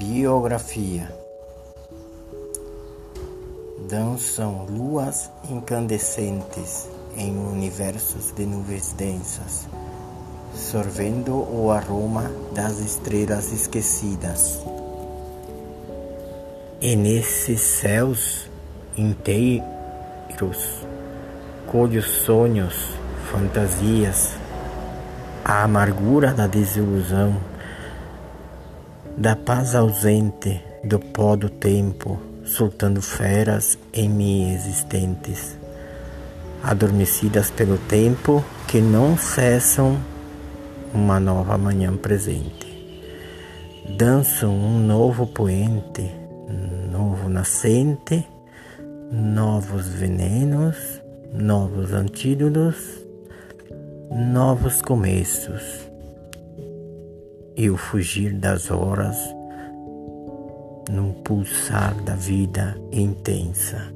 Geografia Dançam luas incandescentes em universos de nuvens densas, sorvendo o aroma das estrelas esquecidas. E nesses céus inteiros, colho sonhos, fantasias, a amargura da desilusão, da paz ausente do pó do tempo, soltando feras em mim existentes, adormecidas pelo tempo que não cessam uma nova manhã presente. Dançam um novo poente, novo nascente, novos venenos, novos antídotos, novos começos e o fugir das horas num pulsar da vida intensa.